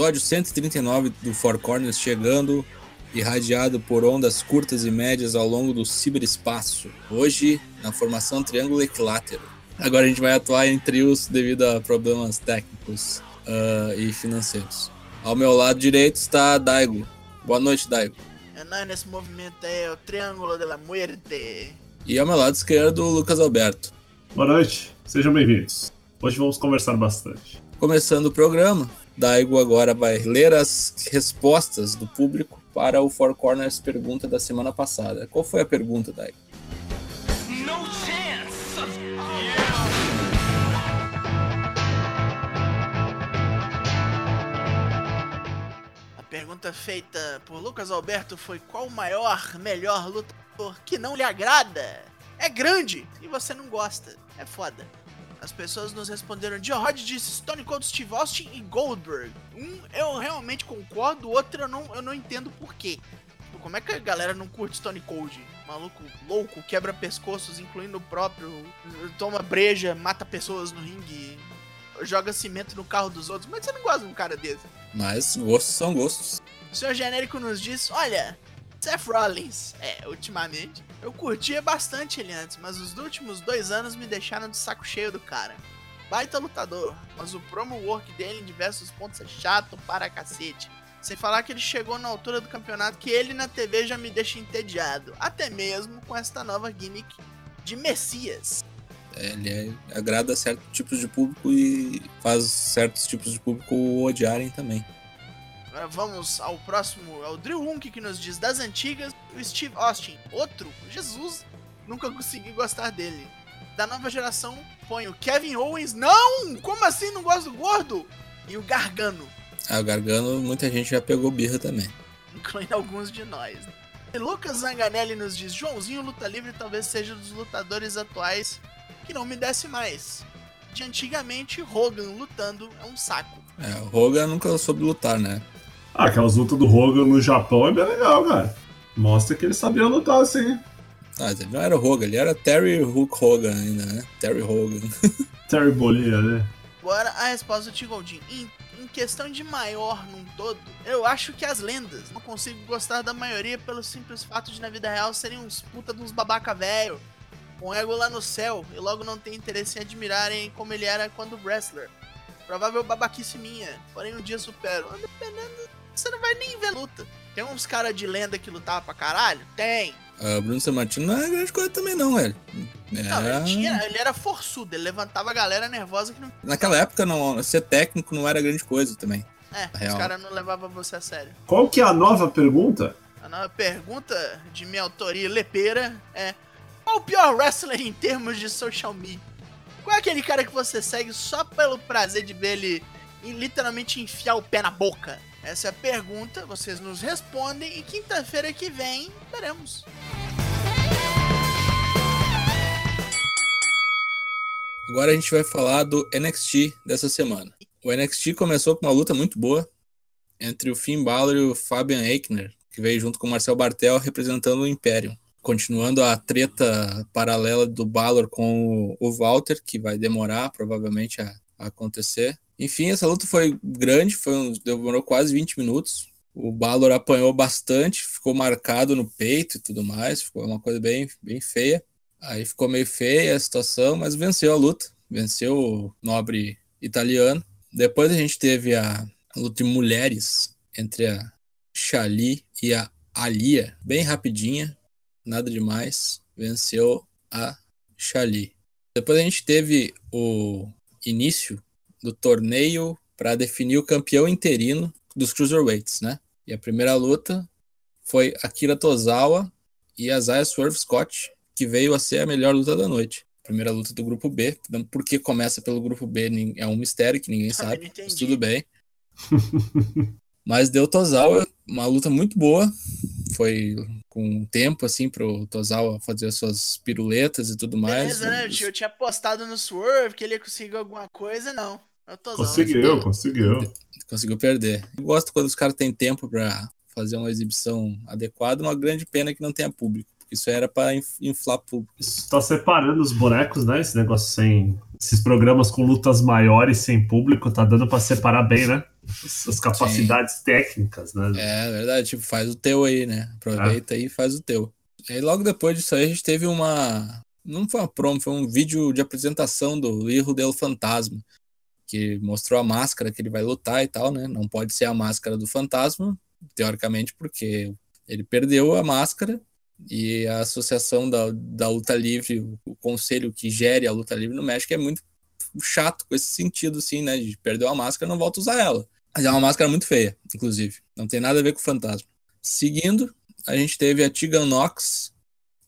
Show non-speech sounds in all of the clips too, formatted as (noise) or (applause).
Episódio 139 do Four Corners chegando, irradiado por ondas curtas e médias ao longo do ciberespaço. Hoje, na formação triângulo equilátero. Agora a gente vai atuar em trios devido a problemas técnicos uh, e financeiros. Ao meu lado direito está Daigo. Boa noite, Daigo. É nós nesse movimento é o Triângulo da Muerte. E ao meu lado esquerdo, Lucas Alberto. Boa noite, sejam bem-vindos. Hoje vamos conversar bastante. Começando o programa, Daigo agora vai ler as respostas do público para o Four Corners pergunta da semana passada. Qual foi a pergunta, Daigo? No chance! A pergunta feita por Lucas Alberto foi qual o maior, melhor lutador que não lhe agrada? É grande e você não gosta. É foda. As pessoas nos responderam. Rod disse Stone Cold Steve Austin e Goldberg. Um eu realmente concordo, o outro eu não, eu não entendo por quê. Como é que a galera não curte Stone Cold? Maluco louco, quebra pescoços, incluindo o próprio, toma breja, mata pessoas no ringue, joga cimento no carro dos outros. Mas você não gosta de um cara desse? Mas gostos são gostos. O senhor genérico nos diz: olha, Seth Rollins, é, ultimamente, eu curtia bastante ele antes, mas os últimos dois anos me deixaram de saco cheio do cara. Baita lutador, mas o promo work dele em diversos pontos é chato para cacete. Sem falar que ele chegou na altura do campeonato que ele na TV já me deixa entediado, até mesmo com esta nova gimmick de Messias. É, ele é, agrada certos tipos de público e faz certos tipos de público odiarem também. Agora vamos ao próximo, é o Drew Hunk que nos diz das antigas, o Steve Austin, outro, Jesus, nunca consegui gostar dele. Da nova geração, põe o Kevin Owens, não! Como assim não gosto do gordo? E o Gargano. Ah, o Gargano muita gente já pegou birra também. Incluindo alguns de nós. E Lucas Zanganelli nos diz, Joãozinho Luta Livre talvez seja dos lutadores atuais que não me desce mais. De antigamente, Hogan lutando é um saco. É, o Hogan nunca soube lutar, né? Ah, aquelas lutas do Hogan no Japão é bem legal, cara. Mostra que ele sabia lutar assim. Ah, ele não era o Hogan, ele era Terry Hook Hogan ainda, né? Terry Hogan. (laughs) Terry Bolinha, né? Agora a resposta do Tigoldin. Em, em questão de maior num todo, eu acho que as lendas. Não consigo gostar da maioria pelo simples fato de na vida real serem uns puta de uns babaca velho. Com ego lá no céu e logo não tem interesse em admirarem como ele era quando wrestler. Provável babaquice minha, porém um dia supero. Dependendo você não vai nem ver luta. Tem uns caras de lenda que lutavam pra caralho? Tem. Uh, Bruno Sammartino não é grande coisa também, não, velho. É... Não, ele, tinha, ele, era forçudo, ele levantava a galera nervosa que não. Naquela época, não, ser técnico não era grande coisa também. É, os caras não levavam você a sério. Qual que é a nova pergunta? A nova pergunta de minha autoria lepeira é: Qual o pior wrestler em termos de social media? Qual é aquele cara que você segue só pelo prazer de ver ele literalmente enfiar o pé na boca? Essa é a pergunta, vocês nos respondem e quinta-feira que vem veremos. Agora a gente vai falar do NXT dessa semana. O NXT começou com uma luta muito boa entre o Finn Balor e o Fabian Eichner, que veio junto com o Marcel Bartel representando o Império. Continuando a treta paralela do Balor com o Walter, que vai demorar provavelmente a, acontecer. Enfim, essa luta foi grande, foi um, demorou quase 20 minutos. O Balor apanhou bastante, ficou marcado no peito e tudo mais, ficou uma coisa bem, bem feia. Aí ficou meio feia a situação, mas venceu a luta, venceu o nobre italiano. Depois a gente teve a, luta de mulheres entre a Shali e a Alia, bem rapidinha, nada demais, venceu a Shali. Depois a gente teve o início do torneio para definir o campeão interino dos Cruiserweights, né? E a primeira luta foi Akira Tozawa e Isaiah Swerve Scott, que veio a ser a melhor luta da noite. Primeira luta do grupo B. Por que começa pelo grupo B é um mistério que ninguém sabe, mas tudo bem. (laughs) mas deu Tozawa uma luta muito boa. Foi com tempo, assim, pro Tozawa fazer suas piruletas e tudo mais. Beleza, né? Eu tinha apostado no Swerve que ele ia conseguir alguma coisa, não. Conseguiu, conseguiu. Conseguiu perder. Eu gosto quando os caras têm tempo para fazer uma exibição adequada, uma grande pena que não tenha público. Isso era para inflar público. Isso tá separando os bonecos, né? Esse negócio sem. Esses programas com lutas maiores sem público, tá dando para separar bem, né? As capacidades Sim. técnicas, né? É verdade, tipo, faz o teu aí, né? Aproveita é. aí e faz o teu. Aí logo depois disso aí a gente teve uma. Não foi uma promo, foi um vídeo de apresentação do Irro del Fantasma. Que mostrou a máscara que ele vai lutar e tal, né? Não pode ser a máscara do fantasma, teoricamente, porque ele perdeu a máscara e a associação da, da luta livre, o conselho que gere a luta livre no México é muito chato com esse sentido, assim, né? De perder a máscara, não volta a usar ela. Mas é uma máscara muito feia, inclusive. Não tem nada a ver com o fantasma. Seguindo, a gente teve a Tegan Nox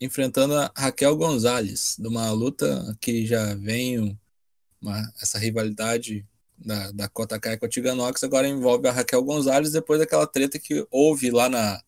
enfrentando a Raquel Gonzalez, de uma luta que já vem uma, essa rivalidade da, da Kota Kai com a Tegan Nox, agora envolve a Raquel Gonzalez depois daquela treta que houve lá na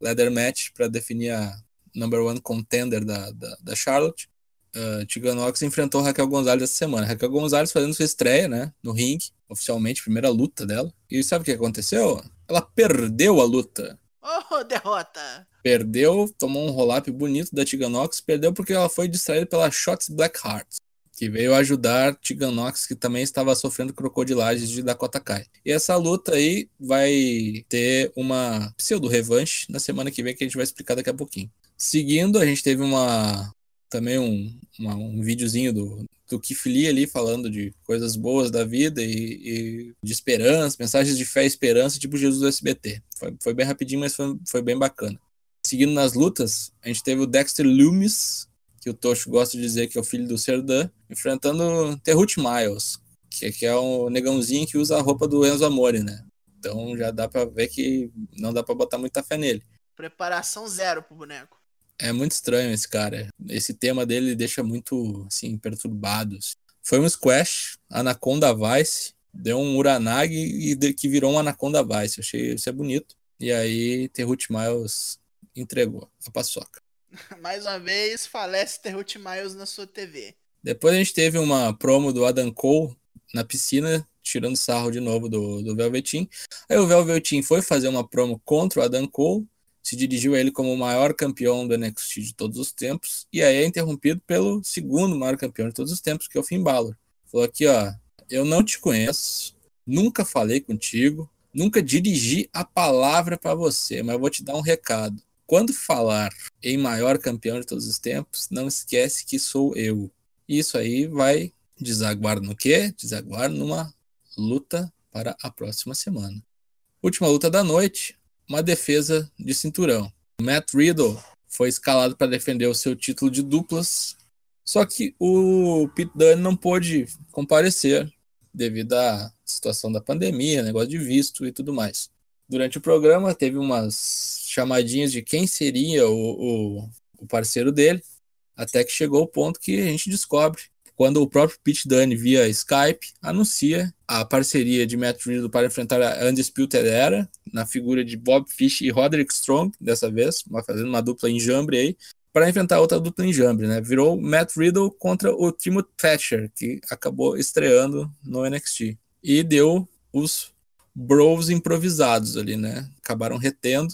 Leather Match para definir a number one contender da, da, da Charlotte. Uh, Tegan enfrentou a Raquel Gonzalez essa semana. Raquel Gonzalez fazendo sua estreia, né, no ringue, oficialmente, primeira luta dela. E sabe o que aconteceu? Ela perdeu a luta. Oh, (laughs) derrota! Perdeu, tomou um roll-up bonito da Tiganox, perdeu porque ela foi distraída pela Shots Blackheart, que veio ajudar Tiganox, que também estava sofrendo crocodilagens de Dakota Kai. E essa luta aí vai ter uma pseudo-revanche na semana que vem, que a gente vai explicar daqui a pouquinho. Seguindo, a gente teve uma também um, um videozinho do, do Keith ali falando de coisas boas da vida e, e, de esperança, mensagens de fé e esperança, tipo Jesus do SBT. Foi, foi bem rapidinho, mas foi, foi bem bacana. Seguindo nas lutas, a gente teve o Dexter Loomis, que o Tocho gosta de dizer que é o filho do Serdan, enfrentando Terrute Miles, que, que é o negãozinho que usa a roupa do Enzo Amore, né? Então já dá pra ver que não dá pra botar muita fé nele. Preparação zero pro boneco. É muito estranho esse cara. Esse tema dele deixa muito, assim, perturbados. Foi um squash, Anaconda Vice, deu um Uranagi e que virou um Anaconda Vice. Eu achei isso é bonito. E aí, Terrut Miles entregou a paçoca. (laughs) Mais uma vez, falece Terrut Miles na sua TV. Depois a gente teve uma promo do Adam Cole na piscina, tirando sarro de novo do, do Velveteen. Aí o Velveteen foi fazer uma promo contra o Adam Cole se dirigiu a ele como o maior campeão do NXT de todos os tempos, e aí é interrompido pelo segundo maior campeão de todos os tempos, que é o Finn Balor. Falou aqui, ó, eu não te conheço, nunca falei contigo, nunca dirigi a palavra para você, mas vou te dar um recado. Quando falar em maior campeão de todos os tempos, não esquece que sou eu. Isso aí vai desaguar no quê? Desaguar numa luta para a próxima semana. Última luta da noite, uma defesa de cinturão. Matt Riddle foi escalado para defender o seu título de duplas, só que o Pete Dunne não pôde comparecer devido à situação da pandemia, negócio de visto e tudo mais. Durante o programa teve umas chamadinhas de quem seria o, o, o parceiro dele, até que chegou o ponto que a gente descobre quando o próprio Pete Dunne, via Skype, anuncia a parceria de Matt Riddle para enfrentar a Undisputed Era, na figura de Bob Fish e Roderick Strong, dessa vez, fazendo uma dupla enjambre aí, para enfrentar outra dupla enjambre, né? Virou Matt Riddle contra o Timothy Thatcher, que acabou estreando no NXT. E deu os bros improvisados ali, né? Acabaram retendo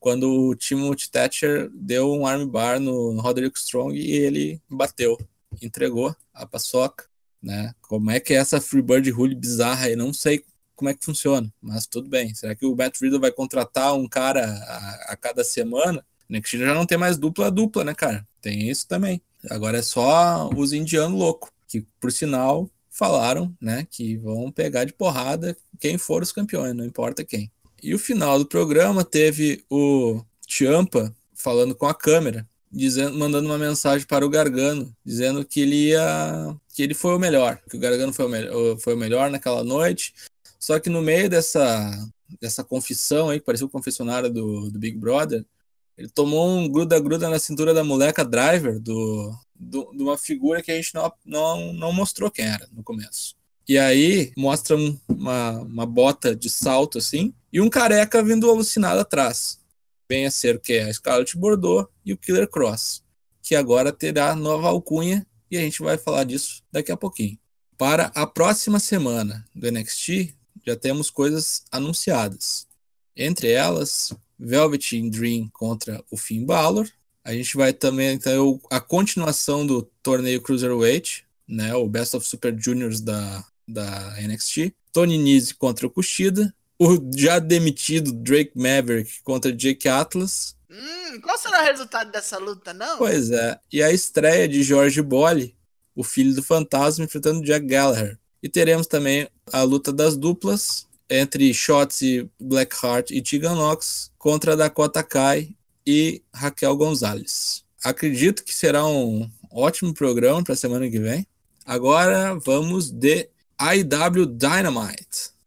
quando o Timothy Thatcher deu um armbar no Roderick Strong e ele bateu entregou a paçoca, né? Como é que é essa Freebird Rule bizarra aí? Não sei como é que funciona, mas tudo bem. Será que o Matt Riddle vai contratar um cara a, a cada semana? NXT já não tem mais dupla dupla, né, cara? Tem isso também. Agora é só os indianos loucos, que por sinal falaram, né, que vão pegar de porrada quem for os campeões, não importa quem. E o final do programa teve o Champa falando com a câmera, dizendo, mandando uma mensagem para o Gargano, dizendo que ele ia, que ele foi o melhor, que o Gargano foi o, melhor, foi o melhor naquela noite. Só que no meio dessa, dessa confissão aí, que parecia o confessionário do, do Big Brother, ele tomou um gruda-gruda na cintura da moleca Driver, do, do, de uma figura que a gente não, não, não mostrou quem era no começo. E aí mostra um, uma, uma bota de salto assim, e um careca vindo alucinado atrás vem a ser o que é a Scarlett Bordeaux e o Killer Cross, que agora terá nova alcunha e a gente vai falar disso daqui a pouquinho. Para a próxima semana do NXT, já temos coisas anunciadas. Entre elas, Velvet Dream contra o Finn Balor. A gente vai também então, a continuação do torneio Cruiserweight, né, o Best of Super Juniors da, da NXT. Tony Nese contra o Kushida o já demitido Drake Maverick contra Jake Atlas. Hum, qual será o resultado dessa luta, não? Pois é. E a estreia de George Bolle, o filho do fantasma, enfrentando Jack Gallagher. E teremos também a luta das duplas entre Shotzi Blackheart e Tegan Knox contra Dakota Kai e Raquel Gonzalez. Acredito que será um ótimo programa para a semana que vem. Agora vamos de IW Dynamite.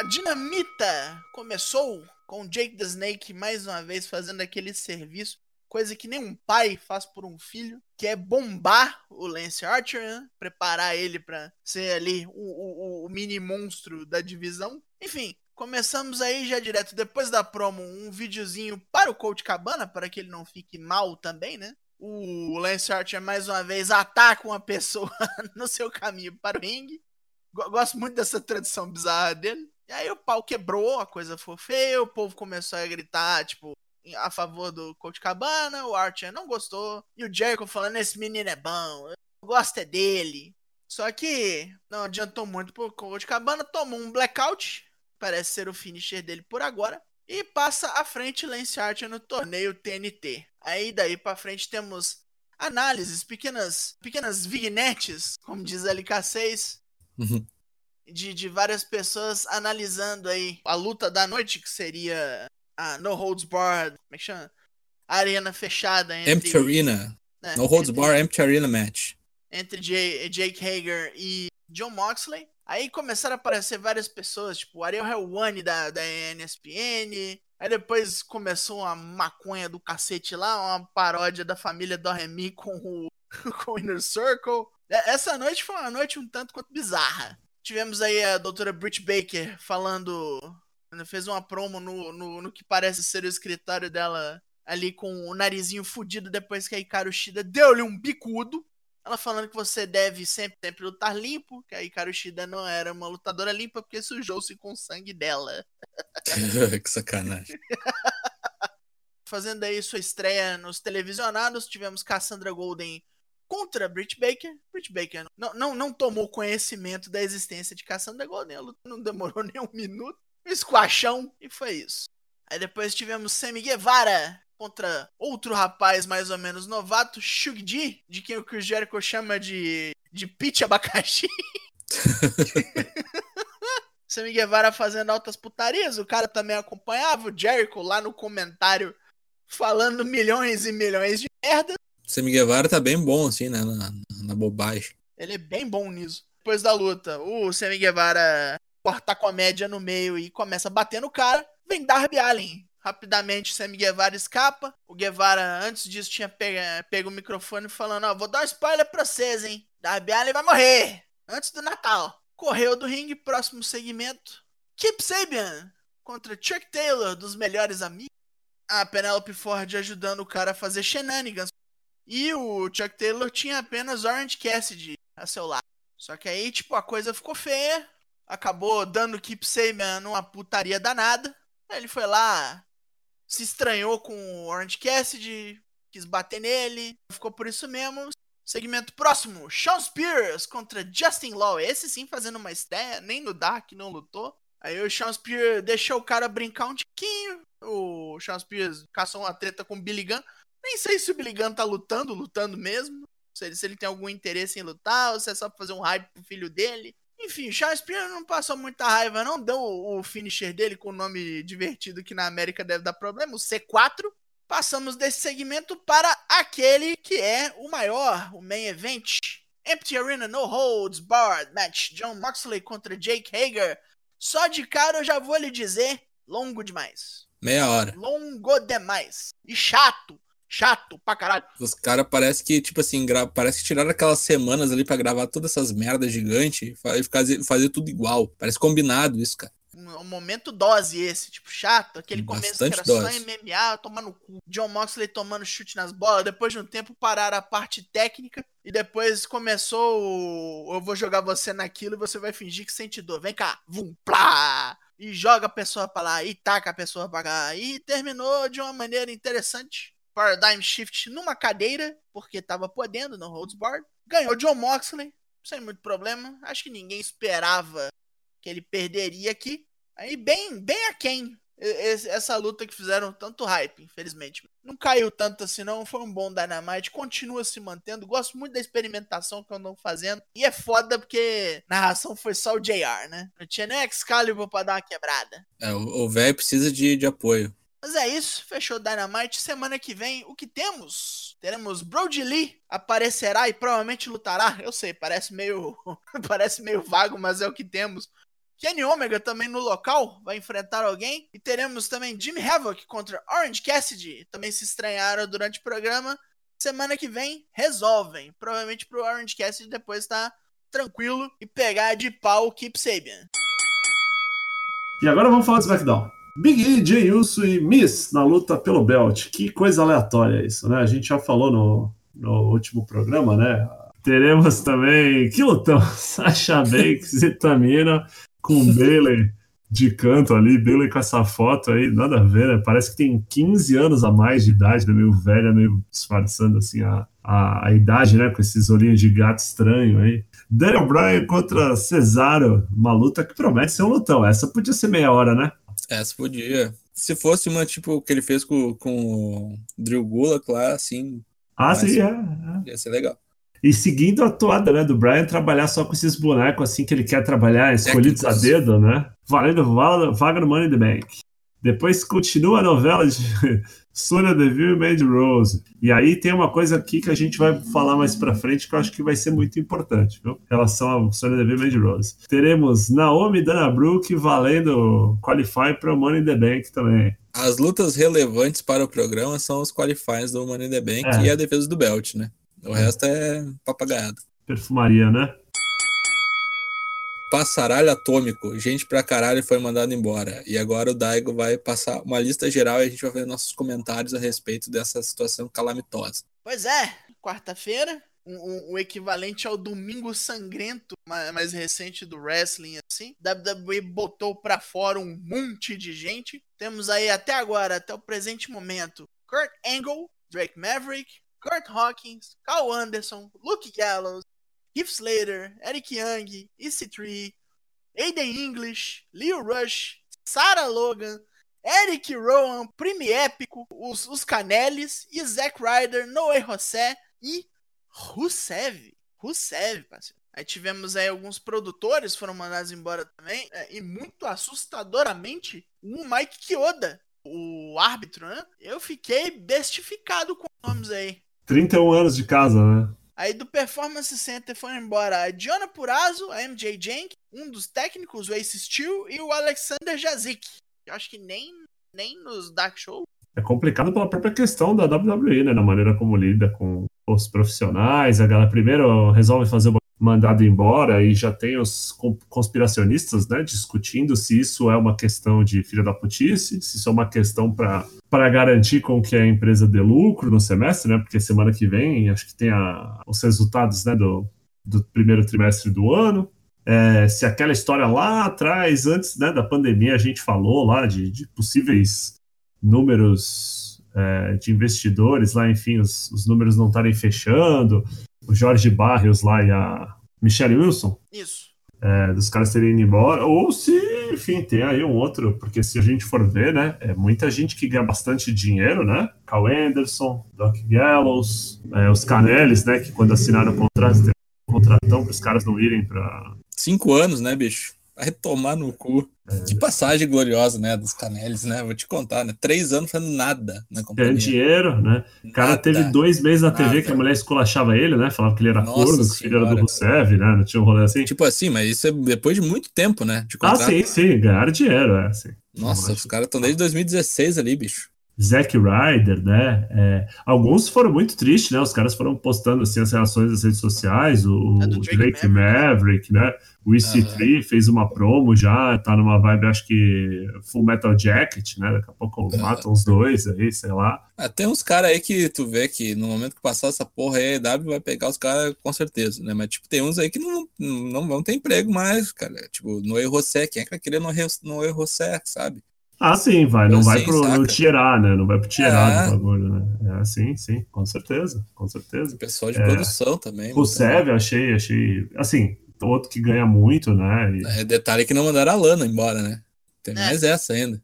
A Dinamita começou com Jake the Snake mais uma vez fazendo aquele serviço, coisa que nem um pai faz por um filho, que é bombar o Lance Archer, né? preparar ele para ser ali o, o, o mini monstro da divisão. Enfim, Começamos aí já direto depois da promo um videozinho para o Coach Cabana, para que ele não fique mal também, né? O Lance Archer mais uma vez ataca uma pessoa (laughs) no seu caminho para o ringue. Gosto muito dessa tradição bizarra dele. E aí o pau quebrou, a coisa foi feia, o povo começou a gritar, tipo, a favor do Coach Cabana, o Archer não gostou. E o Jericho falando, esse menino é bom, eu gosto é dele. Só que não adiantou muito pro Coach Cabana, tomou um blackout, parece ser o finisher dele por agora. E passa à frente Lance Archer no torneio TNT. Aí daí para frente temos análises, pequenas, pequenas vignettes, como diz a LK6, uhum. De, de várias pessoas analisando aí a luta da noite, que seria a No Holds Barred, como é que chama? Arena fechada entre... Empty Arena. É, no Holds Bar Empty Arena Match. Entre Jake Hager e John Moxley. Aí começaram a aparecer várias pessoas, tipo o Ariel Helwani da, da NSPN. Aí depois começou uma maconha do cacete lá, uma paródia da família do Remy com o, (laughs) com o Inner Circle. É, essa noite foi uma noite um tanto quanto bizarra. Tivemos aí a doutora Britt Baker falando. Fez uma promo no, no, no que parece ser o escritório dela ali com o narizinho fudido depois que a Hikaru Shida deu-lhe um bicudo. Ela falando que você deve sempre, sempre lutar limpo, que a Hikaru Shida não era uma lutadora limpa porque sujou-se com o sangue dela. (laughs) que sacanagem. (laughs) Fazendo aí sua estreia nos televisionados, tivemos Cassandra Golden contra Britt Baker. Britt Baker não, não, não tomou conhecimento da existência de Cassandra Golden, a luta não demorou (laughs) nem um minuto. Esquachão e foi isso. Aí depois tivemos Sammy Guevara contra outro rapaz mais ou menos novato, Shugji, de quem o Chris Jericho chama de, de Peach Abacaxi. (laughs) Sammy Guevara fazendo altas putarias, o cara também acompanhava o Jericho lá no comentário falando milhões e milhões de merda. Sammy Guevara tá bem bom, assim, né, na, na bobagem. Ele é bem bom nisso. Depois da luta, o Sammy Guevara corta a comédia no meio e começa a bater no cara. Vem Darby Allen, Rapidamente, Sammy Guevara escapa. O Guevara, antes disso, tinha pego, pego o microfone falando: Ó, vou dar um spoiler pra vocês, hein? Darby Allin vai morrer antes do Natal. Correu do ringue, próximo segmento. Kip Sabian contra Chuck Taylor, dos melhores amigos. A Penelope Ford ajudando o cara a fazer shenanigans. E o Chuck Taylor tinha apenas Orange Cassidy a seu lado. Só que aí, tipo, a coisa ficou feia. Acabou dando o Kip Sabian uma putaria danada. Aí ele foi lá, se estranhou com o Orange Cassidy, quis bater nele, ficou por isso mesmo. Segmento próximo: Sean Spears contra Justin Law. Esse sim fazendo uma estreia, nem no Dark não lutou. Aí o Sean Spears deixou o cara brincar um tiquinho. O Sean Spears caçou uma treta com o Billy Gunn. Nem sei se o Billy Gunn tá lutando, lutando mesmo. Se ele, se ele tem algum interesse em lutar, ou se é só pra fazer um hype pro filho dele. Enfim, Charles Spear não passou muita raiva, não deu o finisher dele com o nome divertido que na América deve dar problema, o C4. Passamos desse segmento para aquele que é o maior, o main event. Empty Arena No Holds Barred Match. John Moxley contra Jake Hager. Só de cara eu já vou lhe dizer, longo demais. Meia hora. Longo demais. E chato. Chato pra caralho. Os caras parece que, tipo assim, gra... parece que tiraram aquelas semanas ali para gravar todas essas merdas gigantes e fazer, fazer tudo igual. Parece combinado isso, cara. Um momento dose esse, tipo, chato. Aquele Bastante começo que era dose. só MMA, tomando cu. John Moxley tomando chute nas bolas. Depois de um tempo pararam a parte técnica. E depois começou o... Eu vou jogar você naquilo e você vai fingir que sente dor. Vem cá. Vum, plá! E joga a pessoa pra lá. E taca a pessoa pra cá. E terminou de uma maneira interessante. Paradigm Shift numa cadeira, porque tava podendo no Holds Board. Ganhou John Moxley, sem muito problema. Acho que ninguém esperava que ele perderia aqui. Aí bem, bem aquém essa luta que fizeram tanto hype, infelizmente. Não caiu tanto assim, não. Foi um bom Dynamite. Continua se mantendo. Gosto muito da experimentação que andam fazendo. E é foda porque narração foi só o JR, né? Não tinha nem Excalibur pra dar uma quebrada. É, o velho precisa de, de apoio. Mas é isso, fechou Dynamite. Semana que vem, o que temos? Teremos Brody Lee aparecerá e provavelmente lutará. Eu sei, parece meio (laughs) parece meio vago, mas é o que temos. Kenny Omega também no local vai enfrentar alguém. E teremos também Jimmy Havoc contra Orange Cassidy. Também se estranharam durante o programa. Semana que vem resolvem. Provavelmente pro Orange Cassidy depois tá tranquilo e pegar de pau o Keep Sabian. E agora vamos falar do SmackDown. Big E, Jey Uso e Miss na luta pelo belt. Que coisa aleatória isso, né? A gente já falou no, no último programa, né? Teremos também. Que lutão! (laughs) Sasha Banks e Tamina com Bailey de canto ali, Bailey com essa foto aí, nada a ver, né? Parece que tem 15 anos a mais de idade, né? meio velha, meio disfarçando assim a, a, a, idade, né? Com esses olhinhos de gato estranho aí. Daniel Bryan contra Cesaro, uma luta que promete ser um lutão. Essa podia ser meia hora, né? Essa podia. Se fosse uma tipo que ele fez com, com o Drew Gulak lá, assim. Ah, sim, é, é. Ia ser legal. E seguindo a toada, né, do Brian trabalhar só com esses bonecos assim que ele quer trabalhar, escolhidos a dedo, né? Valendo vaga no Money in the Bank. Depois continua a novela de (laughs) Sonya Deville e Mandy Rose. E aí tem uma coisa aqui que a gente vai falar mais pra frente que eu acho que vai ser muito importante, viu? Em relação a Sonya Deville e Mandy Rose. Teremos Naomi e Dana Brooke valendo Qualify para o Money in the Bank também. As lutas relevantes para o programa são os qualifies do Money in the Bank é. e a defesa do Belt, né? O resto é papagaiado. Perfumaria, né? Passaralho atômico. Gente pra caralho foi mandado embora. E agora o Daigo vai passar uma lista geral e a gente vai ver nossos comentários a respeito dessa situação calamitosa. Pois é, quarta-feira, o equivalente ao Domingo Sangrento mais recente do wrestling, assim. WWE botou pra fora um monte de gente. Temos aí até agora, até o presente momento, Kurt Angle, Drake Maverick, Kurt Hawkins, Carl Anderson, Luke Gallows, Heath Slater, Eric Young, EC3, Aiden English, Leo Rush, Sarah Logan, Eric Rowan, Prime Épico, os, os Canelis e Zack Ryder, Noé José e Rusev. Rusev, parceiro. Aí tivemos aí alguns produtores foram mandados embora também. É, e muito assustadoramente, o Mike Kyoda, o árbitro, né? Eu fiquei bestificado com os nomes aí. 31 anos de casa, né? Aí do Performance Center foram embora a Diona Purazo, a MJ Jenk, um dos técnicos, o Ace Steel, e o Alexander Jazik. Eu acho que nem, nem nos Dark Show. É complicado pela própria questão da WWE, né? Na maneira como lida com os profissionais. A galera primeiro resolve fazer uma mandado embora e já tem os conspiracionistas né, discutindo se isso é uma questão de filha da putice, se isso é uma questão para garantir com que a empresa dê lucro no semestre, né, porque semana que vem acho que tem a, os resultados né, do, do primeiro trimestre do ano. É, se aquela história lá atrás, antes né, da pandemia, a gente falou lá de, de possíveis números é, de investidores lá, enfim, os, os números não estarem fechando, o Jorge Barrios lá e a Michelle Wilson. Isso. É, dos caras terem ido embora, ou se, enfim, tem aí um outro, porque se a gente for ver, né, é muita gente que ganha bastante dinheiro, né? Cal Anderson, Doc Gallows, é, os Canelis, né, que quando assinaram o contrato, um contratão para os caras não irem para. Cinco anos, né, bicho? Vai tomar no cu. É. Que passagem gloriosa, né, dos Canelis, né? Vou te contar, né? Três anos fazendo nada na companhia. Ganhando dinheiro, né? O cara nada, teve dois meses na TV nada. que a mulher esculachava ele, né? Falava que ele era Nossa corno, que filho era do Rusev, né? Não tinha um rolê assim. Tipo assim, mas isso é depois de muito tempo, né? De ah, sim, sim. Ganharam dinheiro, é, sim. Nossa, os caras estão desde 2016 ali, bicho. Zack Ryder, né? É, alguns foram muito tristes, né? Os caras foram postando assim as reações nas redes sociais. O, é o Drake, Maverick, Maverick, né? O EC3 uhum. fez uma promo já, tá numa vibe, acho que Full Metal Jacket, né? Daqui a pouco uhum. matam os dois aí, sei lá. Ah, tem uns caras aí que tu vê que no momento que passar essa porra aí, a EW vai pegar os caras com certeza, né? Mas, tipo, tem uns aí que não, não vão ter emprego mais, cara. Tipo, no Errocé, quem é que vai querer no, no Errocé, sabe? Ah, sim, vai. Não assim, vai pro no tirar, né? Não vai pro tirar é. do bagulho, né? É, sim, sim, com certeza, com certeza. Pessoal de é, produção também. O Sev, achei, achei. Assim, outro que ganha muito, né? E... É, detalhe que não mandaram a Lana embora, né? Tem é. mais essa ainda.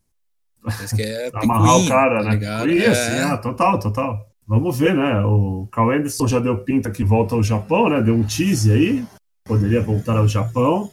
Parece que é (laughs) amarrar o cara, tá né? Isso, é. é, total, total. Vamos ver, né? O Carl Anderson já deu pinta que volta ao Japão, né? Deu um tease aí. Poderia voltar ao Japão.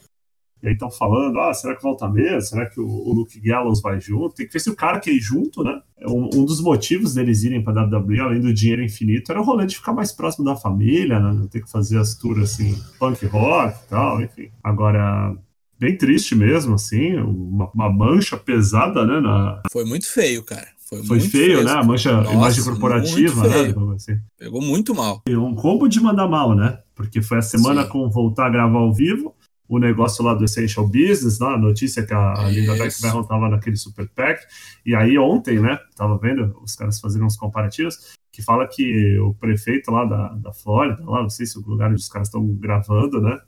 E aí estão falando, ah, será que volta mesmo? Será que o, o Luke Gallows vai junto? Tem que ver se o cara quer ir junto, né? Um, um dos motivos deles irem para WWE, além do dinheiro infinito, era o rolê de ficar mais próximo da família, né? Não ter que fazer as tours assim, punk rock e tal, enfim. Agora, bem triste mesmo, assim, uma, uma, mancha pesada, né? Na... Foi muito feio, cara. Foi, Foi feio, né? A mancha, Nossa, imagem corporativa, né? Assim. Pegou muito mal. E um combo de mandar mal, né? Porque foi a semana Sim. com voltar a gravar ao vivo o negócio lá do Essential Business, né? a notícia que a Linda Beckberron estava naquele Super PAC, e aí ontem, né, tava vendo os caras fazendo uns comparativos, que fala que o prefeito lá da, da Flórida, lá, não sei se o lugar onde os caras estão gravando, né,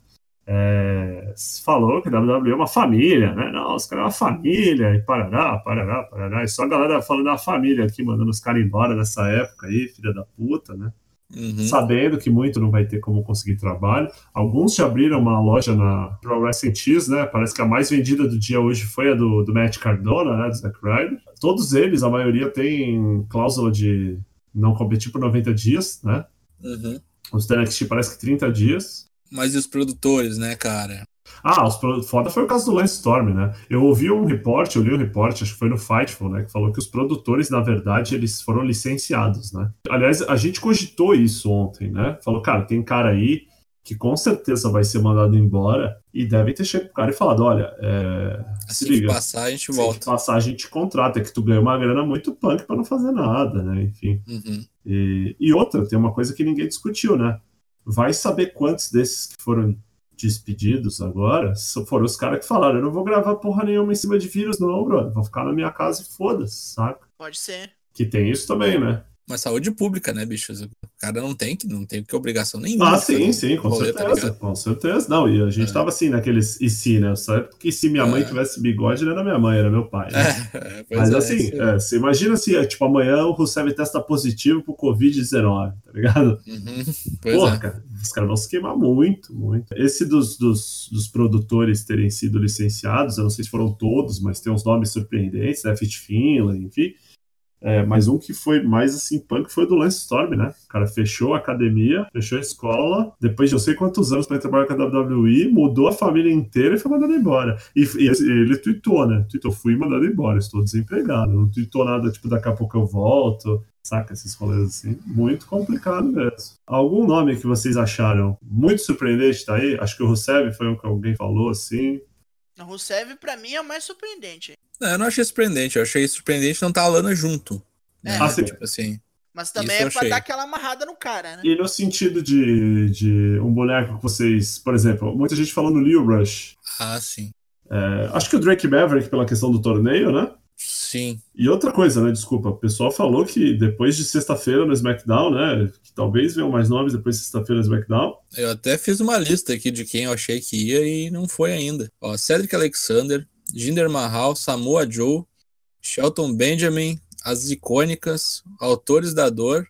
é, falou que WWE é uma família, né? Não, os caras é uma família, e parará, parará, parará. E só a galera falando da família aqui, mandando os caras embora nessa época aí, filha da puta, né? Uhum. Sabendo que muito não vai ter como conseguir trabalho. Alguns já abriram uma loja na Pro Wrestling X, né? Parece que a mais vendida do dia hoje foi a do, do Matt Cardona, né? Do Zack Ryder. Todos eles, a maioria, tem cláusula de não competir por 90 dias, né? Uhum. Os da NXT parece que 30 dias. Mas e os produtores, né, cara? Ah, os foda foi o caso do Lance Storm, né? Eu ouvi um reporte, eu li um reporte, acho que foi no Fightful, né? Que falou que os produtores, na verdade, eles foram licenciados, né? Aliás, a gente cogitou isso ontem, né? Falou, cara, tem cara aí que com certeza vai ser mandado embora e deve ter chegado pro cara e falado, olha, é, se assim liga, passar a gente volta. Se passar a gente contrata, é que tu ganha uma grana muito punk para não fazer nada, né? Enfim. Uhum. E, e outra, tem uma coisa que ninguém discutiu, né? Vai saber quantos desses que foram despedidos agora foram os caras que falaram: eu não vou gravar porra nenhuma em cima de vírus, não, brother. Vou ficar na minha casa e foda-se, saca? Pode ser. Que tem isso também, né? Mas saúde pública, né, bicho? O cara não tem que, não tem que obrigação nenhuma. Ah, sim, sim, com rolê, tá certeza, tá com certeza. Não, e a gente é. tava assim naqueles e se, né? Só que se minha mãe é. tivesse bigode, não era minha mãe, era meu pai. Né? É, (laughs) Mas é, assim, é, você imagina se, tipo, amanhã o Rousseff testa positivo pro Covid-19, tá ligado? Uhum. Porra, é. cara, os caras vão se queimar muito, muito. Esse dos, dos, dos, produtores terem sido licenciados, eu não sei se foram todos, mas tem uns nomes surpreendentes, né? Fit Finlay, enfim é, mas um que foi mais assim, punk foi o do Lance Storm, né? O cara fechou a academia, fechou a escola, depois de não sei quantos anos para trabalhar com a WWE, mudou a família inteira e foi mandado embora. E, e ele tweetou, né? Tweetou, fui mandado embora, estou desempregado. Não tweetou nada, tipo, daqui a pouco eu volto. Saca esses rolês assim? Muito complicado mesmo. Algum nome que vocês acharam muito surpreendente tá aí? Acho que o Rusev foi um que alguém falou assim. O Rusev, pra mim, é o mais surpreendente. Não, eu não achei surpreendente. Eu achei surpreendente não estar tá a Lana junto. É. Ah, tipo assim. Mas também é pra achei. dar aquela amarrada no cara, né? E no sentido de, de um boneco que vocês, por exemplo, muita gente falou no Leo Rush. Ah, sim. É, acho que o Drake Maverick pela questão do torneio, né? Sim. E outra coisa, né? Desculpa, o pessoal falou que depois de sexta-feira no SmackDown, né? Que talvez venham mais nomes depois de sexta-feira no SmackDown. Eu até fiz uma lista aqui de quem eu achei que ia e não foi ainda. Ó, Cedric Alexander, Jinder Mahal, Samoa Joe, Shelton Benjamin, as icônicas, autores da dor,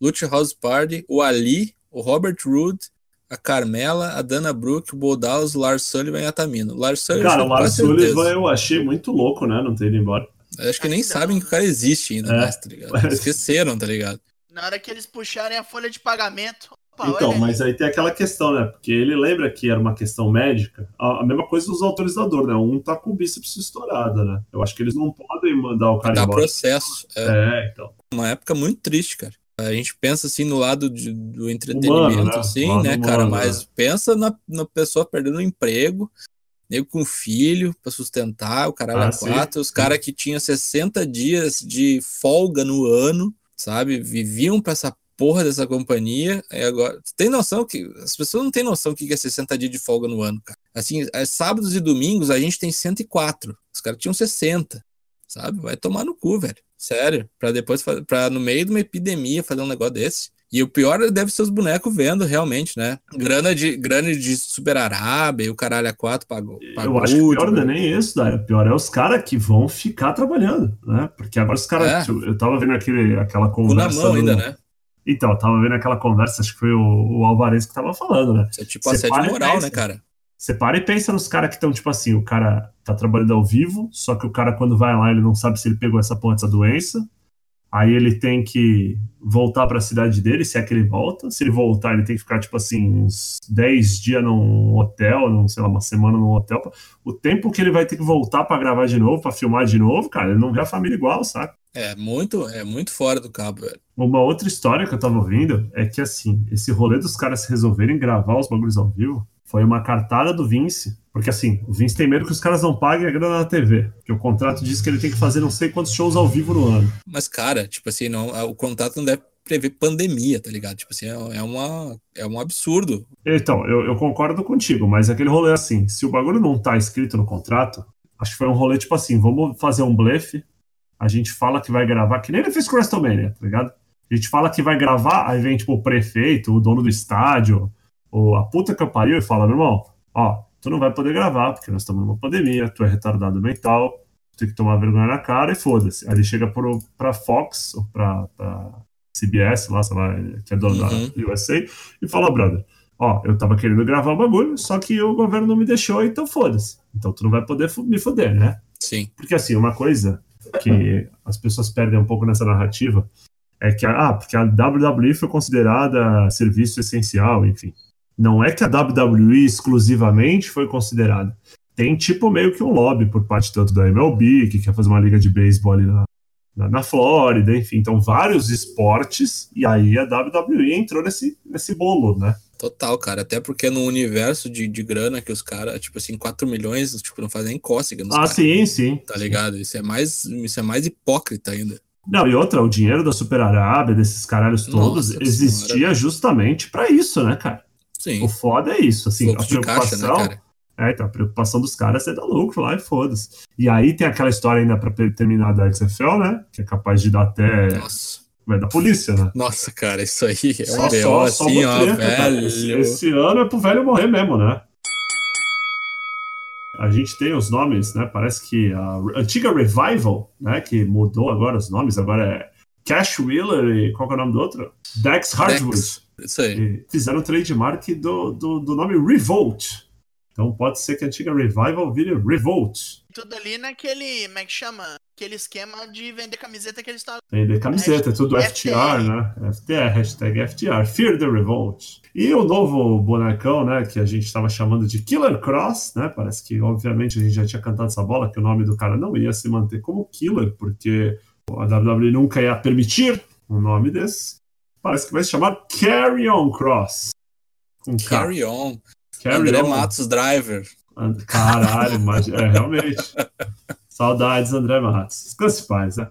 Lucha House Party, o Ali, o Robert Roode, a Carmela, a Dana Brooke, o Bo Dallas, o Lars Sullivan e a Tamino. Lars Sullivan, cara, o Lars Sullivan eu achei muito louco, né? Não ter ido embora. Acho que nem sabem que o cara existe ainda, é, mais, tá ligado? Esqueceram, tá ligado? Na hora que eles puxarem a folha de pagamento. Opa, então, mas aí tem aquela questão, né? Porque ele lembra que era uma questão médica. A, a mesma coisa dos dor, né? Um tá com o bíceps estourado, né? Eu acho que eles não podem mandar o cara Dá embora. processo. É. é, então. Uma época muito triste, cara. A gente pensa assim no lado de, do entretenimento, humano, né? assim, né, humano, cara? Mas né? pensa na, na pessoa perdendo o emprego, nego com filho para sustentar, o caralho ah, a quatro, os caras que tinham 60 dias de folga no ano, sabe? Viviam para essa porra dessa companhia. E agora, tem noção que as pessoas não têm noção o que é 60 dias de folga no ano, cara. Assim, é, sábados e domingos a gente tem 104. Os caras tinham 60, sabe? Vai tomar no cu, velho. Sério, para depois, para no meio de uma epidemia fazer um negócio desse. E o pior deve ser os bonecos vendo, realmente, né? Grana de, grana de Super Arábia e o caralho a quatro pagou. pagou eu acho que o pior não é nem isso, né? O pior é os caras que vão ficar trabalhando, né? Porque agora os caras. É. Tipo, eu tava vendo aquele, aquela conversa. na mão no... ainda, né? Então, eu tava vendo aquela conversa, acho que foi o, o Alvarez que tava falando, né? Isso é tipo assédio moral, né, cara? Você para e pensa nos caras que estão, tipo assim, o cara tá trabalhando ao vivo, só que o cara, quando vai lá, ele não sabe se ele pegou essa porra dessa doença. Aí ele tem que voltar para a cidade dele, se é que ele volta. Se ele voltar, ele tem que ficar, tipo assim, uns 10 dias num hotel, num, sei lá, uma semana num hotel. O tempo que ele vai ter que voltar para gravar de novo, para filmar de novo, cara, ele não vê a família igual, sabe? É muito, é muito fora do cabo, velho. Uma outra história que eu tava ouvindo é que, assim, esse rolê dos caras resolverem gravar os bagulhos ao vivo foi uma cartada do Vince. Porque assim, o Vince tem medo que os caras não paguem a grana na TV. Porque o contrato diz que ele tem que fazer não sei quantos shows ao vivo no ano. Mas, cara, tipo assim, não, o contrato não deve prever pandemia, tá ligado? Tipo assim, é, é, uma, é um absurdo. Então, eu, eu concordo contigo, mas aquele rolê assim, se o bagulho não tá escrito no contrato, acho que foi um rolê tipo assim, vamos fazer um blefe, a gente fala que vai gravar, que nem ele fez com o WrestleMania, tá ligado? A gente fala que vai gravar, aí vem tipo o prefeito, o dono do estádio, ou a puta que eu pariu e fala, meu irmão, ó, tu não vai poder gravar, porque nós estamos numa pandemia, tu é retardado mental, tu tem que tomar vergonha na cara e foda-se. Aí ele chega pro, pra Fox, ou pra, pra CBS, lá, sei lá, que é dono uhum. da USA, e fala, brother, ó, eu tava querendo gravar o bagulho, só que o governo não me deixou, então foda-se. Então tu não vai poder me foder, né? Sim. Porque assim, uma coisa que (laughs) as pessoas perdem um pouco nessa narrativa é que, ah, porque a WWE foi considerada serviço essencial, enfim. Não é que a WWE exclusivamente foi considerada. Tem tipo meio que um lobby por parte tanto da MLB, que quer fazer uma liga de beisebol ali na, na, na, Flórida, enfim. Então, vários esportes, e aí a WWE entrou nesse, nesse bolo, né? Total, cara. Até porque no universo de, de grana que os caras, tipo assim, 4 milhões, tipo, não fazem cócega Ah, cara, sim, sim. Tá ligado? Isso é mais, isso é mais hipócrita ainda. Não, e outra, o dinheiro da Super Arábia, desses caralhos todos, Nossa, existia senhora. justamente para isso, né, cara? Sim. O foda é isso, assim, Fluxo a preocupação. Caixa, né? É, então, a preocupação dos caras é dar lucro lá e foda-se. E aí tem aquela história ainda pra terminar da XFL, né? Que é capaz de dar até. Nossa. Vai da polícia, né? Nossa, cara, isso aí é um B.O. assim, ó, velho. Esse, esse, ano é pro velho morrer mesmo, né? A gente tem os nomes, né? Parece que a antiga Revival, né? Que mudou agora os nomes, agora é Cash Wheeler e qual é o nome do outro? Dex Hardwood. Dex. Isso aí. fizeram o trademark do, do, do, nome Revolt. Então pode ser que a antiga Revival vire Revolt. Tudo ali naquele, como é que chama? Aquele esquema de vender camiseta que eles estavam. Vender camiseta, tudo FTR, FTR, né? FTR, hashtag FTR, Fear the Revolt. E o novo bonecão, né, que a gente estava chamando de Killer Cross, né? Parece que, obviamente, a gente já tinha cantado essa bola, que o nome do cara não ia se manter como Killer, porque a WWE nunca ia permitir um nome desse parece que vai se chamar Carry On Cross. Com Carry K. On. Carry André on. Matos Driver. Caralho, mas é realmente. Saudades, André Matos. Descanse paz, né?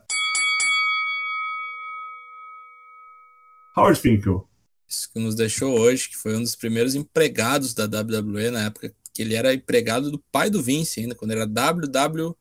Howard Finkel. Isso que nos deixou hoje, que foi um dos primeiros empregados da WWE na época que ele era empregado do pai do Vince ainda, quando era WWF.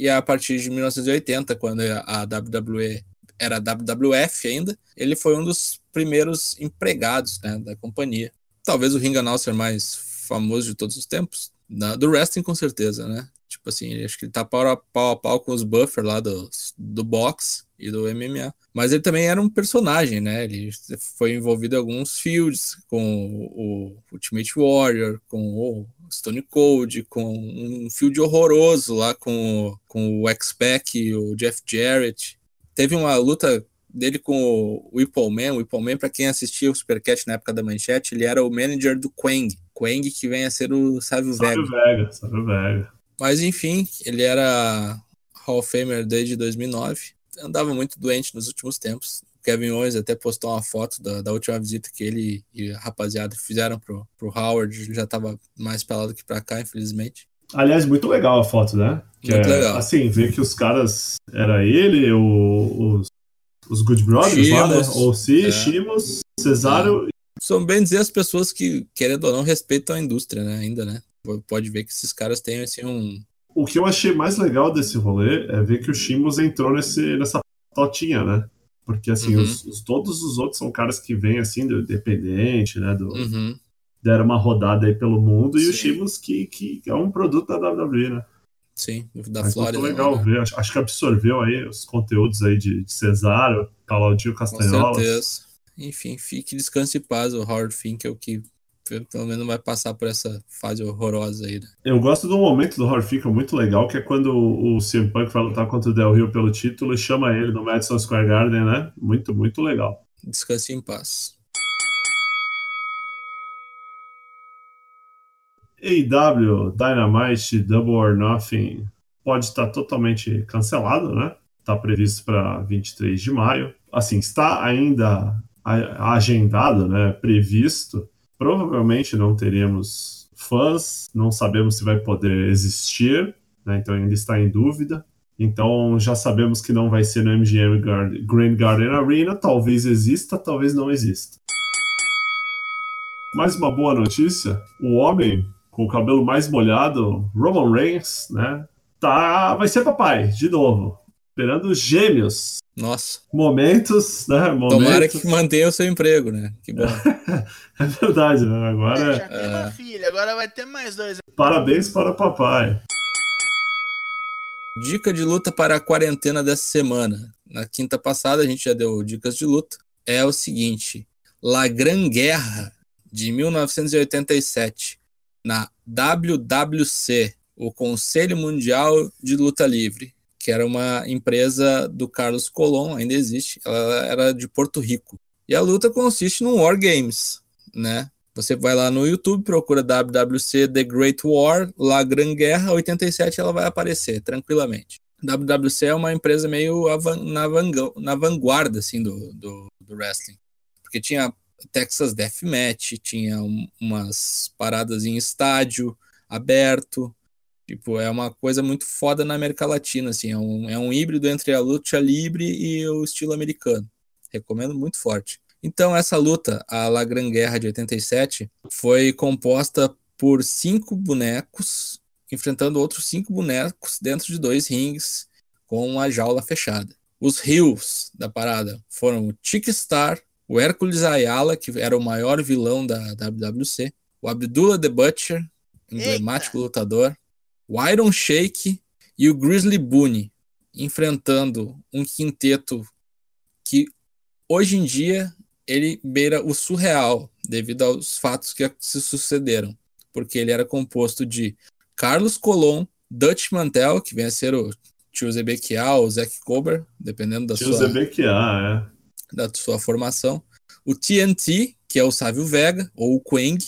E a partir de 1980, quando a WWE era WWF ainda, ele foi um dos primeiros empregados né, da companhia. Talvez o ring announcer mais famoso de todos os tempos, do wrestling com certeza, né? Tipo assim, acho que ele tá pau a pau, a pau com os buffer lá do, do box e do MMA. Mas ele também era um personagem, né? Ele foi envolvido em alguns fields com o Ultimate Warrior, com o Stone Cold, com um field horroroso lá com, com o X-Pac e o Jeff Jarrett. Teve uma luta dele com o Whippleman. O Whippleman, para quem assistia o Supercat na época da manchete, ele era o manager do Quang. Quang que vem a ser o Sávio Vega. Sávio Vega, Sávio Vega. Mas enfim, ele era Hall of Famer desde 2009. Andava muito doente nos últimos tempos. O Kevin Owens até postou uma foto da, da última visita que ele e a rapaziada fizeram pro, pro Howard. Ele já estava mais pelado que para cá, infelizmente. Aliás, muito legal a foto, né? Que muito é, legal. Assim, ver que os caras. Era ele, o, os, os Good Brothers Chimos, lá, né? Ou se, é. Shimos, Cesaro. É. São bem dizer as pessoas que, querendo ou não, respeitam a indústria, né? Ainda, né? Pode ver que esses caras têm assim um. O que eu achei mais legal desse rolê é ver que o Shimos entrou nesse, nessa totinha, né? Porque assim, uhum. os, os, todos os outros são caras que vêm assim, do independente, né? Do, uhum deram uma rodada aí pelo mundo Sim. e o Chivas que, que é um produto da WWE, né? Sim, da Mas Flórida. Muito legal né? ver, acho, acho, que absorveu aí os conteúdos aí de, de Cesaro, Claudio Castanholas. Com certeza. Enfim, fique descanse e paz o Howard Finkel que pelo menos não vai passar por essa fase horrorosa aí, né? Eu gosto do momento do Horfica muito legal, que é quando o CM Punk vai lutar contra o Del Rio pelo título e chama ele no Madison Square Garden, né? Muito, muito legal. Descanse em paz. AEW Dynamite Double or Nothing pode estar totalmente cancelado, né? Está previsto para 23 de maio. Assim, está ainda agendado, né? Previsto. Provavelmente não teremos fãs, não sabemos se vai poder existir, né? Então ainda está em dúvida. Então já sabemos que não vai ser no MGM Grand Garden Arena. Talvez exista, talvez não exista. Mais uma boa notícia: o homem com o cabelo mais molhado, Roman Reigns, né? Tá, vai ser papai, de novo. Esperando gêmeos. Nossa. Momentos, né? Momentos. Tomara que mantenha o seu emprego, né? Que bom. é (laughs) verdade, né? Agora. É, já tem uma filha, agora vai ter mais dois. Parabéns para o papai. Dica de luta para a quarentena dessa semana. Na quinta passada a gente já deu dicas de luta. É o seguinte: La Gran Guerra de 1987 na WWC, o Conselho Mundial de Luta Livre, que era uma empresa do Carlos Colón, ainda existe, ela era de Porto Rico. E a luta consiste num War Games, né? Você vai lá no YouTube, procura WWC The Great War, lá Gran Guerra 87, ela vai aparecer tranquilamente. WWC é uma empresa meio na, na vanguarda assim, do, do, do wrestling, porque tinha Texas Deathmatch, tinha um, umas paradas em estádio aberto. Tipo, é uma coisa muito foda na América Latina, assim, é um, é um híbrido entre a luta livre e o estilo americano. Recomendo muito forte. Então, essa luta, a La Gran Guerra de 87, foi composta por cinco bonecos enfrentando outros cinco bonecos dentro de dois rings com uma jaula fechada. Os rios da parada foram o Chick Star, o Hércules Ayala, que era o maior vilão da WWC, o Abdullah the Butcher, emblemático Eita. lutador, o Iron Shake e o Grizzly Boone, enfrentando um quinteto que hoje em dia ele beira o surreal devido aos fatos que se sucederam, porque ele era composto de Carlos Colon, Dutch Mantel, que vem a ser o Tio Zebekiah ou Zack Cober, dependendo da Tio sua... Zebekiah, é da sua formação. O TNT, que é o Sávio Vega, ou o Quang,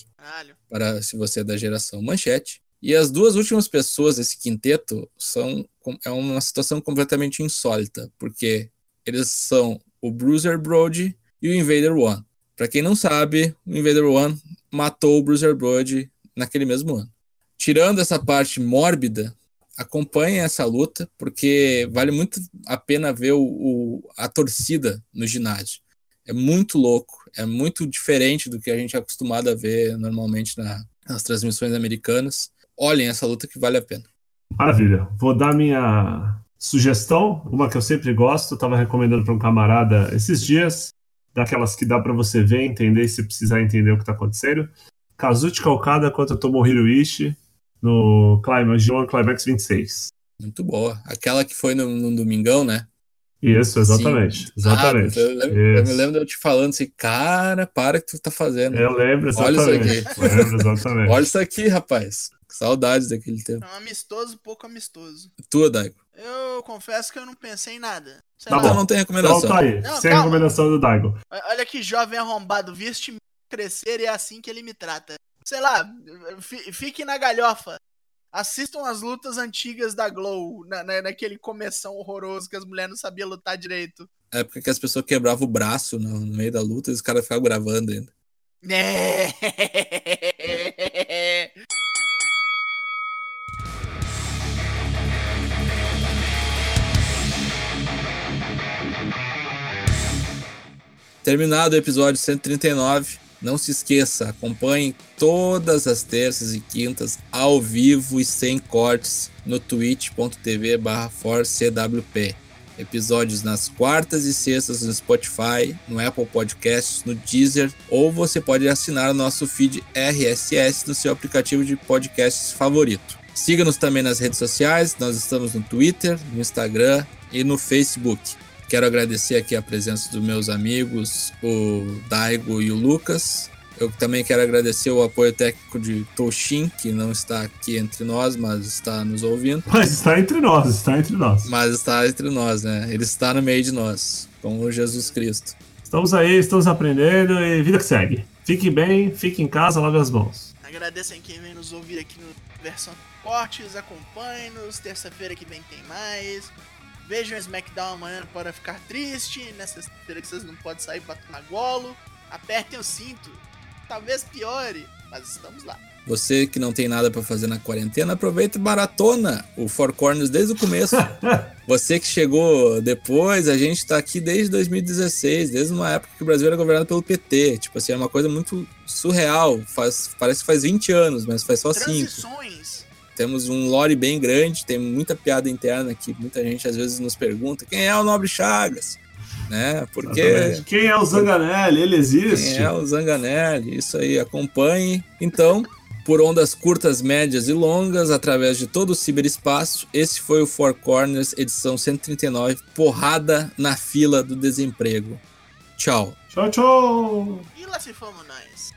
para se você é da geração Manchete. E as duas últimas pessoas desse quinteto são é uma situação completamente insólita, porque eles são o Bruiser Brody e o Invader One. Para quem não sabe, o Invader One matou o Bruiser Brody naquele mesmo ano. Tirando essa parte mórbida, acompanhe essa luta, porque vale muito a pena ver o, o, a torcida no ginásio. É muito louco, é muito diferente do que a gente é acostumado a ver normalmente na, nas transmissões americanas. Olhem essa luta que vale a pena. Maravilha. Vou dar minha sugestão, uma que eu sempre gosto, estava recomendando para um camarada esses dias, daquelas que dá para você ver, entender se precisar entender o que está acontecendo. Kazuchi Okada contra Tomohiro Ishii no Climax, G1 Climax 26. Muito boa. Aquela que foi no, no Domingão, né? Isso, exatamente. Sim. Exatamente. Ah, eu, lembro, eu, me lembro de eu te falando assim, cara, para que tu tá fazendo. Eu lembro, exatamente. Olha isso aqui. Lembro, exatamente. (laughs) Olha isso aqui, rapaz. Saudades daquele tempo. É um amistoso, pouco amistoso. Tua, Daigo. Eu confesso que eu não pensei em nada. Sei tá lá. bom, não tem recomendação. Então tá aí, não, sem calma. recomendação do Daigo. Olha que jovem arrombado, viste crescer e é assim que ele me trata. Sei lá, fique na galhofa. Assistam as lutas antigas da Glow, na, na, naquele começão horroroso que as mulheres não sabiam lutar direito. É época que as pessoas quebravam o braço no, no meio da luta e os caras ficavam gravando ainda. É. (laughs) Terminado o episódio 139. Não se esqueça, acompanhe todas as terças e quintas ao vivo e sem cortes no twitch.tv forcewp. Episódios nas quartas e sextas no Spotify, no Apple Podcasts, no Deezer, ou você pode assinar o nosso feed RSS no seu aplicativo de podcasts favorito. Siga-nos também nas redes sociais, nós estamos no Twitter, no Instagram e no Facebook. Quero agradecer aqui a presença dos meus amigos, o Daigo e o Lucas. Eu também quero agradecer o apoio técnico de Toshin, que não está aqui entre nós, mas está nos ouvindo. Mas está entre nós, está entre nós. Mas está entre nós, né? Ele está no meio de nós, como Jesus Cristo. Estamos aí, estamos aprendendo e vida que segue. Fique bem, fique em casa, lave as mãos. Agradeço a quem vem nos ouvir aqui no Versão Cortes, acompanhe-nos, terça-feira que vem tem mais. Vejam o SmackDown amanhã para ficar triste, nessa feira que vocês não podem sair para tomar golo. Apertem o cinto, talvez piore, mas estamos lá. Você que não tem nada para fazer na quarentena, aproveita e maratona o Four Corners desde o começo. (laughs) Você que chegou depois, a gente tá aqui desde 2016, desde uma época que o Brasil era governado pelo PT. Tipo assim, é uma coisa muito surreal. Faz, parece que faz 20 anos, mas faz só 5. Transições. Temos um lore bem grande, tem muita piada interna que muita gente às vezes nos pergunta: quem é o Nobre Chagas? Né? Porque. Exatamente. Quem é o Zanganelli? Ele existe? Quem é o Zanganelli? Isso aí, acompanhe. Então, por ondas curtas, médias e longas, através de todo o ciberespaço, esse foi o Four Corners, edição 139, porrada na fila do desemprego. Tchau. Tchau, tchau! E lá se fomos nós.